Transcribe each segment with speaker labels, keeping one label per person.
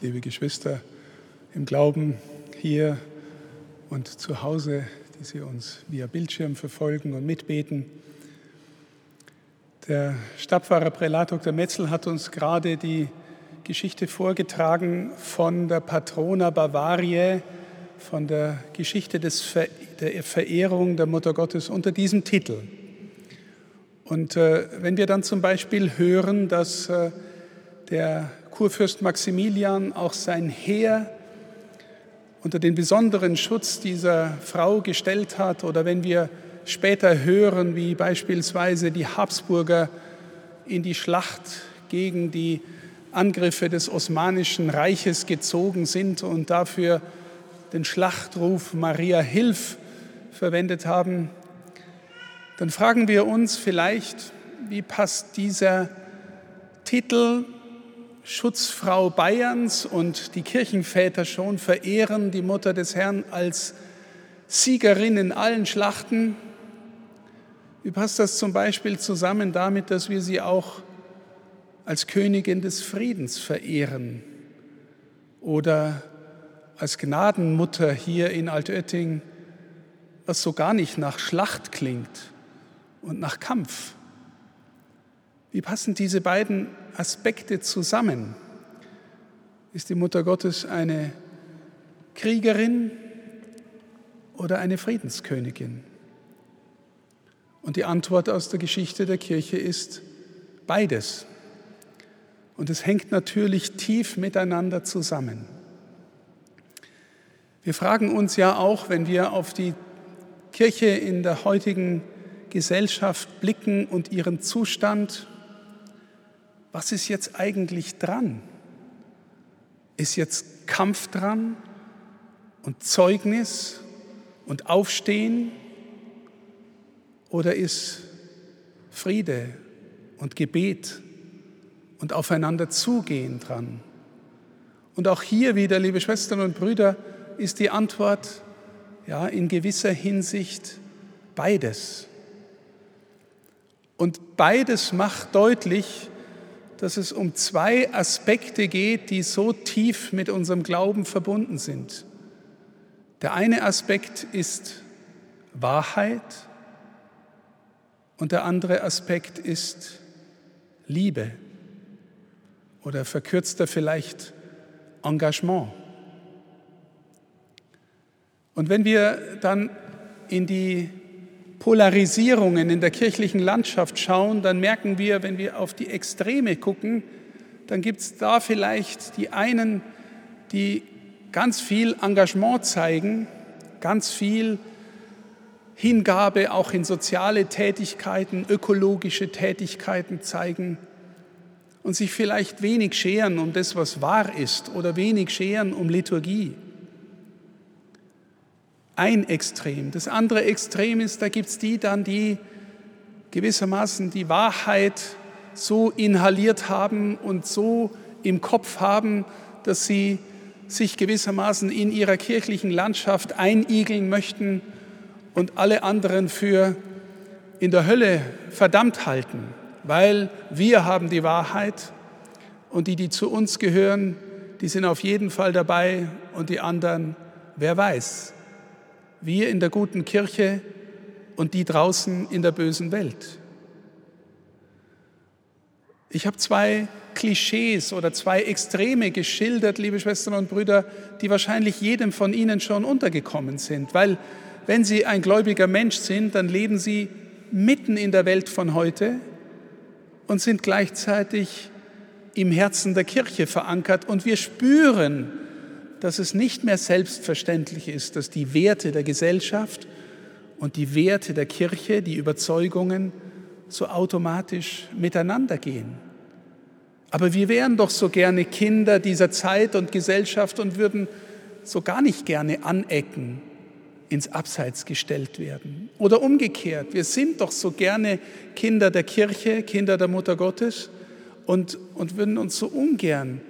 Speaker 1: liebe Geschwister im Glauben hier und zu Hause, die Sie uns via Bildschirm verfolgen und mitbeten. Der Stabfahrer Prälat Dr. Metzel hat uns gerade die Geschichte vorgetragen von der Patrona Bavariae, von der Geschichte des Ver der Verehrung der Mutter Gottes unter diesem Titel. Und äh, wenn wir dann zum Beispiel hören, dass äh, der Kurfürst Maximilian auch sein Heer unter den besonderen Schutz dieser Frau gestellt hat. Oder wenn wir später hören, wie beispielsweise die Habsburger in die Schlacht gegen die Angriffe des Osmanischen Reiches gezogen sind und dafür den Schlachtruf Maria Hilf verwendet haben, dann fragen wir uns vielleicht, wie passt dieser Titel Schutzfrau Bayerns und die Kirchenväter schon verehren die Mutter des Herrn als Siegerin in allen Schlachten. Wie passt das zum Beispiel zusammen damit, dass wir sie auch als Königin des Friedens verehren oder als Gnadenmutter hier in Altötting, was so gar nicht nach Schlacht klingt und nach Kampf? Wie passen diese beiden Aspekte zusammen. Ist die Mutter Gottes eine Kriegerin oder eine Friedenskönigin? Und die Antwort aus der Geschichte der Kirche ist beides. Und es hängt natürlich tief miteinander zusammen. Wir fragen uns ja auch, wenn wir auf die Kirche in der heutigen Gesellschaft blicken und ihren Zustand, was ist jetzt eigentlich dran? Ist jetzt Kampf dran und Zeugnis und Aufstehen oder ist Friede und Gebet und aufeinander zugehen dran? Und auch hier wieder, liebe Schwestern und Brüder, ist die Antwort ja in gewisser Hinsicht beides. Und beides macht deutlich, dass es um zwei Aspekte geht, die so tief mit unserem Glauben verbunden sind. Der eine Aspekt ist Wahrheit und der andere Aspekt ist Liebe oder verkürzter vielleicht Engagement. Und wenn wir dann in die Polarisierungen in der kirchlichen Landschaft schauen, dann merken wir, wenn wir auf die Extreme gucken, dann gibt es da vielleicht die einen, die ganz viel Engagement zeigen, ganz viel Hingabe auch in soziale Tätigkeiten, ökologische Tätigkeiten zeigen und sich vielleicht wenig scheren um das, was wahr ist oder wenig scheren um Liturgie ein Extrem. Das andere Extrem ist, da gibt es die dann, die gewissermaßen die Wahrheit so inhaliert haben und so im Kopf haben, dass sie sich gewissermaßen in ihrer kirchlichen Landschaft einigeln möchten und alle anderen für in der Hölle verdammt halten, weil wir haben die Wahrheit und die, die zu uns gehören, die sind auf jeden Fall dabei und die anderen, wer weiß. Wir in der guten Kirche und die draußen in der bösen Welt. Ich habe zwei Klischees oder zwei Extreme geschildert, liebe Schwestern und Brüder, die wahrscheinlich jedem von Ihnen schon untergekommen sind. Weil wenn Sie ein gläubiger Mensch sind, dann leben Sie mitten in der Welt von heute und sind gleichzeitig im Herzen der Kirche verankert. Und wir spüren, dass es nicht mehr selbstverständlich ist, dass die Werte der Gesellschaft und die Werte der Kirche, die Überzeugungen so automatisch miteinander gehen. Aber wir wären doch so gerne Kinder dieser Zeit und Gesellschaft und würden so gar nicht gerne anecken, ins Abseits gestellt werden. Oder umgekehrt, wir sind doch so gerne Kinder der Kirche, Kinder der Mutter Gottes und, und würden uns so ungern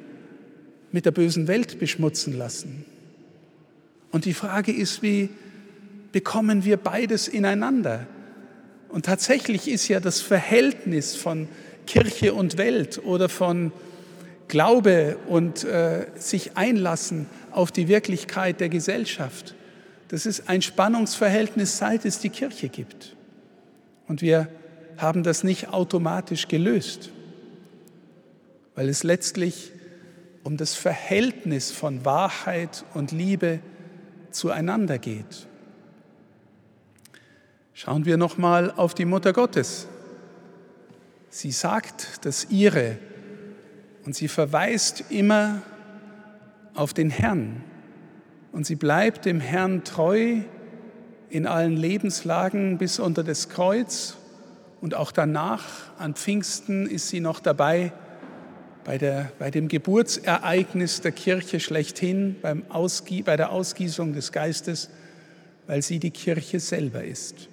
Speaker 1: mit der bösen Welt beschmutzen lassen. Und die Frage ist, wie bekommen wir beides ineinander? Und tatsächlich ist ja das Verhältnis von Kirche und Welt oder von Glaube und äh, sich einlassen auf die Wirklichkeit der Gesellschaft. Das ist ein Spannungsverhältnis, seit es die Kirche gibt. Und wir haben das nicht automatisch gelöst, weil es letztlich um das Verhältnis von Wahrheit und Liebe zueinander geht. Schauen wir noch mal auf die Mutter Gottes. Sie sagt das ihre und sie verweist immer auf den Herrn und sie bleibt dem Herrn treu in allen Lebenslagen bis unter das Kreuz und auch danach an Pfingsten ist sie noch dabei bei, der, bei dem Geburtsereignis der Kirche schlechthin, beim Ausgie, bei der Ausgießung des Geistes, weil sie die Kirche selber ist.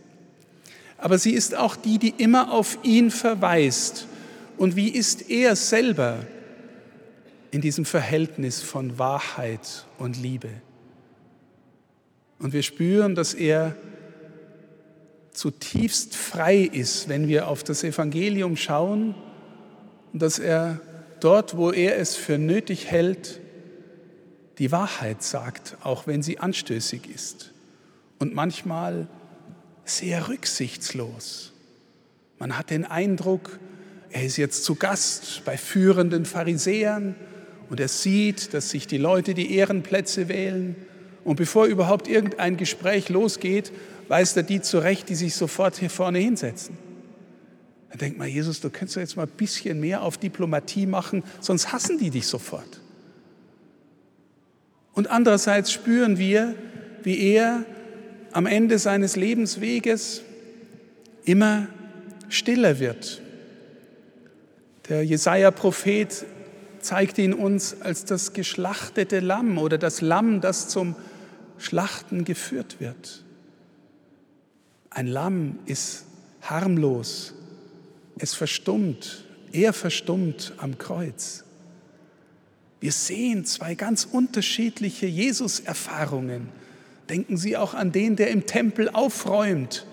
Speaker 1: Aber sie ist auch die, die immer auf ihn verweist. Und wie ist er selber in diesem Verhältnis von Wahrheit und Liebe? Und wir spüren, dass er zutiefst frei ist, wenn wir auf das Evangelium schauen und dass er dort, wo er es für nötig hält, die Wahrheit sagt, auch wenn sie anstößig ist und manchmal sehr rücksichtslos. Man hat den Eindruck, er ist jetzt zu Gast bei führenden Pharisäern und er sieht, dass sich die Leute die Ehrenplätze wählen und bevor überhaupt irgendein Gespräch losgeht, weist er die zurecht, die sich sofort hier vorne hinsetzen. Dann denkt man, Jesus, du könntest jetzt mal ein bisschen mehr auf Diplomatie machen, sonst hassen die dich sofort. Und andererseits spüren wir, wie er am Ende seines Lebensweges immer stiller wird. Der Jesaja-Prophet zeigt ihn uns als das geschlachtete Lamm oder das Lamm, das zum Schlachten geführt wird. Ein Lamm ist harmlos, es verstummt, er verstummt am Kreuz. Wir sehen zwei ganz unterschiedliche Jesus-Erfahrungen. Denken Sie auch an den, der im Tempel aufräumt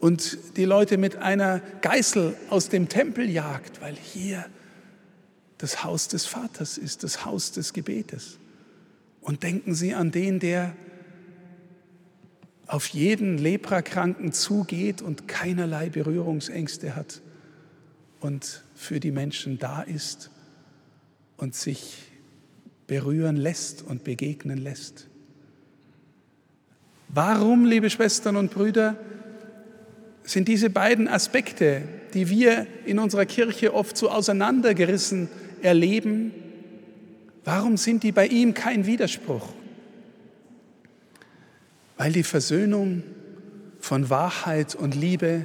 Speaker 1: und die Leute mit einer Geißel aus dem Tempel jagt, weil hier das Haus des Vaters ist, das Haus des Gebetes. Und denken Sie an den, der auf jeden Leprakranken zugeht und keinerlei Berührungsängste hat und für die Menschen da ist und sich berühren lässt und begegnen lässt. Warum, liebe Schwestern und Brüder, sind diese beiden Aspekte, die wir in unserer Kirche oft so auseinandergerissen erleben, Warum sind die bei ihm kein Widerspruch? Weil die Versöhnung von Wahrheit und Liebe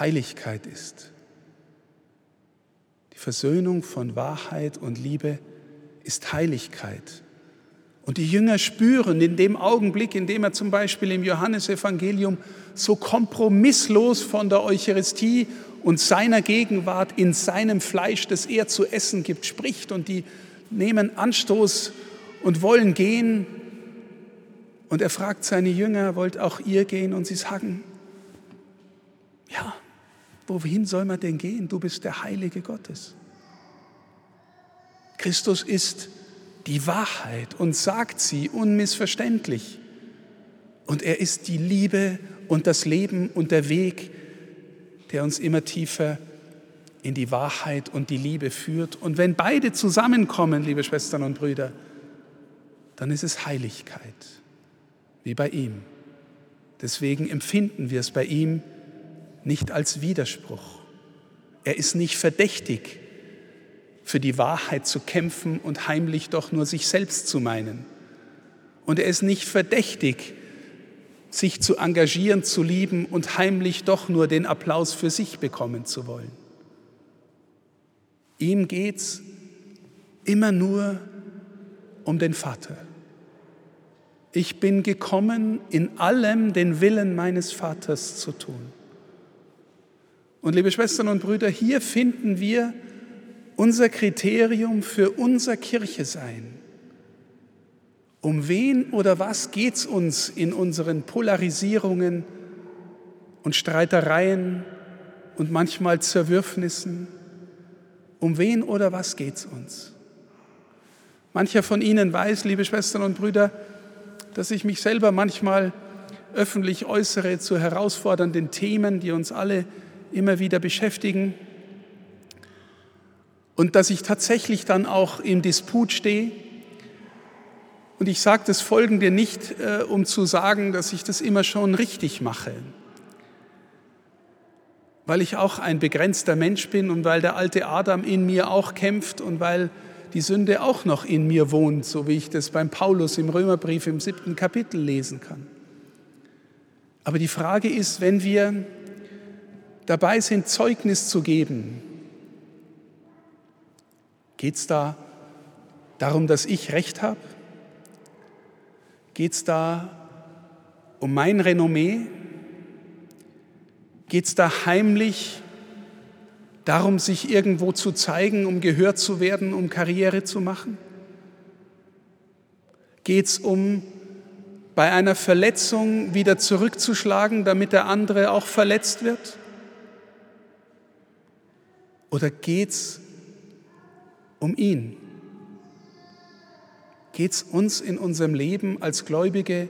Speaker 1: Heiligkeit ist. Die Versöhnung von Wahrheit und Liebe ist Heiligkeit. Und die Jünger spüren in dem Augenblick, in dem er zum Beispiel im Johannesevangelium so kompromisslos von der Eucharistie und seiner Gegenwart in seinem Fleisch, das er zu essen gibt, spricht und die nehmen Anstoß und wollen gehen. Und er fragt seine Jünger, wollt auch ihr gehen? Und sie sagen, ja, wohin soll man denn gehen? Du bist der Heilige Gottes. Christus ist die Wahrheit und sagt sie unmissverständlich. Und er ist die Liebe und das Leben und der Weg, der uns immer tiefer in die Wahrheit und die Liebe führt. Und wenn beide zusammenkommen, liebe Schwestern und Brüder, dann ist es Heiligkeit, wie bei ihm. Deswegen empfinden wir es bei ihm nicht als Widerspruch. Er ist nicht verdächtig, für die Wahrheit zu kämpfen und heimlich doch nur sich selbst zu meinen. Und er ist nicht verdächtig, sich zu engagieren, zu lieben und heimlich doch nur den Applaus für sich bekommen zu wollen. Ihm geht es immer nur um den Vater. Ich bin gekommen, in allem den Willen meines Vaters zu tun. Und liebe Schwestern und Brüder, hier finden wir unser Kriterium für unser Kirche sein. Um wen oder was geht es uns in unseren Polarisierungen und Streitereien und manchmal Zerwürfnissen? Um wen oder was geht es uns? Mancher von Ihnen weiß, liebe Schwestern und Brüder, dass ich mich selber manchmal öffentlich äußere zu herausfordernden Themen, die uns alle immer wieder beschäftigen. Und dass ich tatsächlich dann auch im Disput stehe. Und ich sage das Folgende nicht, äh, um zu sagen, dass ich das immer schon richtig mache, weil ich auch ein begrenzter Mensch bin und weil der alte Adam in mir auch kämpft und weil die Sünde auch noch in mir wohnt, so wie ich das beim Paulus im Römerbrief im siebten Kapitel lesen kann. Aber die Frage ist, wenn wir dabei sind, Zeugnis zu geben, geht es da darum, dass ich Recht habe? Geht es da um mein Renommee? Geht es da heimlich darum, sich irgendwo zu zeigen, um gehört zu werden, um Karriere zu machen? Geht es um bei einer Verletzung wieder zurückzuschlagen, damit der andere auch verletzt wird? Oder geht es um ihn? Geht es uns in unserem Leben als Gläubige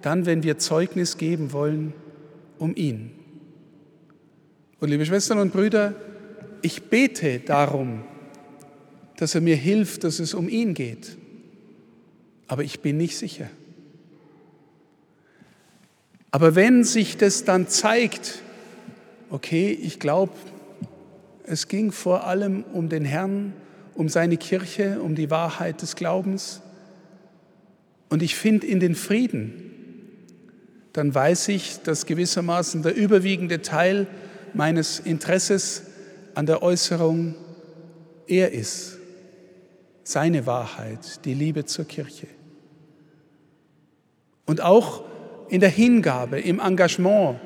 Speaker 1: dann, wenn wir Zeugnis geben wollen, um ihn? Und liebe Schwestern und Brüder, ich bete darum, dass er mir hilft, dass es um ihn geht. Aber ich bin nicht sicher. Aber wenn sich das dann zeigt, okay, ich glaube, es ging vor allem um den Herrn, um seine Kirche, um die Wahrheit des Glaubens, und ich finde in den Frieden, dann weiß ich, dass gewissermaßen der überwiegende Teil meines Interesses an der Äußerung er ist, seine Wahrheit, die Liebe zur Kirche. Und auch in der Hingabe, im Engagement,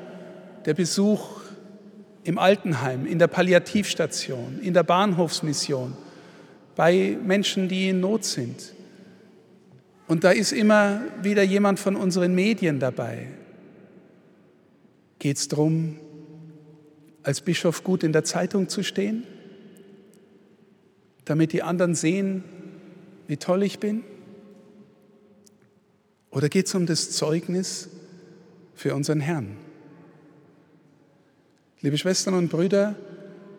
Speaker 1: der Besuch im Altenheim, in der Palliativstation, in der Bahnhofsmission, bei Menschen, die in Not sind. Und da ist immer wieder jemand von unseren Medien dabei. Geht es darum, als Bischof gut in der Zeitung zu stehen, damit die anderen sehen, wie toll ich bin? Oder geht es um das Zeugnis für unseren Herrn? Liebe Schwestern und Brüder,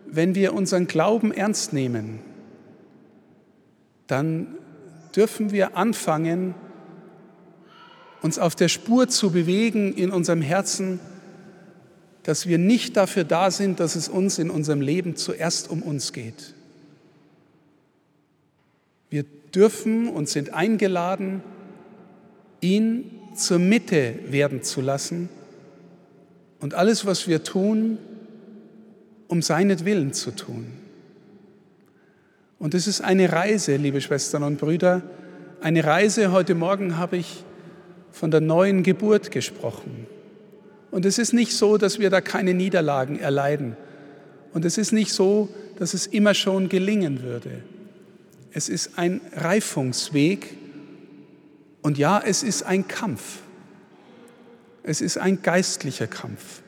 Speaker 1: wenn wir unseren Glauben ernst nehmen, dann dürfen wir anfangen, uns auf der Spur zu bewegen in unserem Herzen, dass wir nicht dafür da sind, dass es uns in unserem Leben zuerst um uns geht. Wir dürfen und sind eingeladen, ihn zur Mitte werden zu lassen und alles, was wir tun, um seinetwillen zu tun. Und es ist eine Reise, liebe Schwestern und Brüder, eine Reise. Heute Morgen habe ich von der neuen Geburt gesprochen. Und es ist nicht so, dass wir da keine Niederlagen erleiden. Und es ist nicht so, dass es immer schon gelingen würde. Es ist ein Reifungsweg, und ja, es ist ein Kampf. Es ist ein geistlicher Kampf.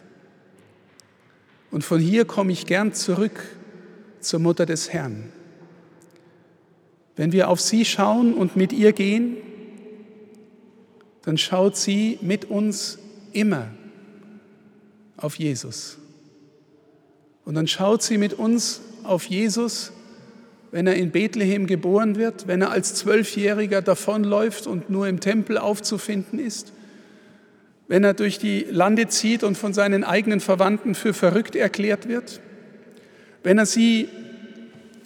Speaker 1: Und von hier komme ich gern zurück zur Mutter des Herrn. Wenn wir auf sie schauen und mit ihr gehen, dann schaut sie mit uns immer auf Jesus. Und dann schaut sie mit uns auf Jesus, wenn er in Bethlehem geboren wird, wenn er als Zwölfjähriger davonläuft und nur im Tempel aufzufinden ist, wenn er durch die Lande zieht und von seinen eigenen Verwandten für verrückt erklärt wird, wenn er sie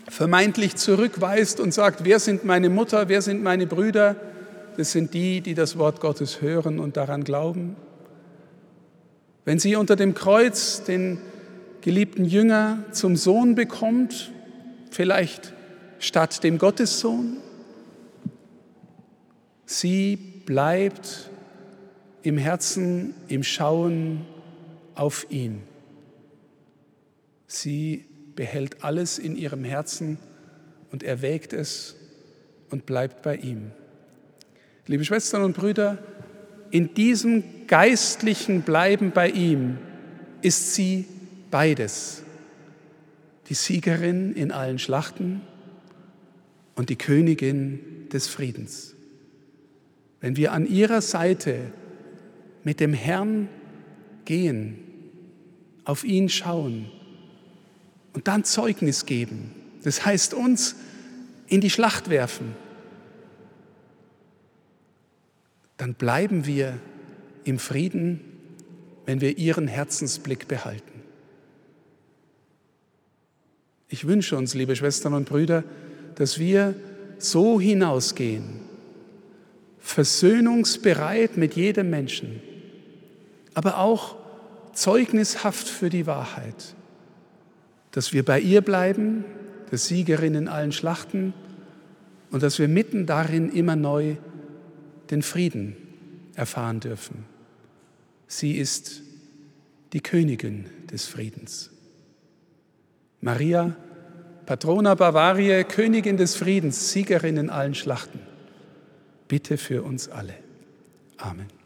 Speaker 1: vermeintlich zurückweist und sagt, wer sind meine Mutter, wer sind meine Brüder, das sind die, die das Wort Gottes hören und daran glauben. Wenn sie unter dem Kreuz den geliebten Jünger zum Sohn bekommt vielleicht statt dem Gottessohn. Sie bleibt im Herzen, im Schauen auf ihn. Sie behält alles in ihrem Herzen und erwägt es und bleibt bei ihm. Liebe Schwestern und Brüder, in diesem geistlichen Bleiben bei ihm ist sie beides die Siegerin in allen Schlachten und die Königin des Friedens. Wenn wir an ihrer Seite mit dem Herrn gehen, auf ihn schauen und dann Zeugnis geben, das heißt uns in die Schlacht werfen, dann bleiben wir im Frieden, wenn wir ihren Herzensblick behalten. Ich wünsche uns, liebe Schwestern und Brüder, dass wir so hinausgehen, versöhnungsbereit mit jedem Menschen, aber auch zeugnishaft für die Wahrheit, dass wir bei ihr bleiben, der Siegerin in allen Schlachten, und dass wir mitten darin immer neu den Frieden erfahren dürfen. Sie ist die Königin des Friedens. Maria, Patrona Bavariae, Königin des Friedens, Siegerin in allen Schlachten, bitte für uns alle. Amen.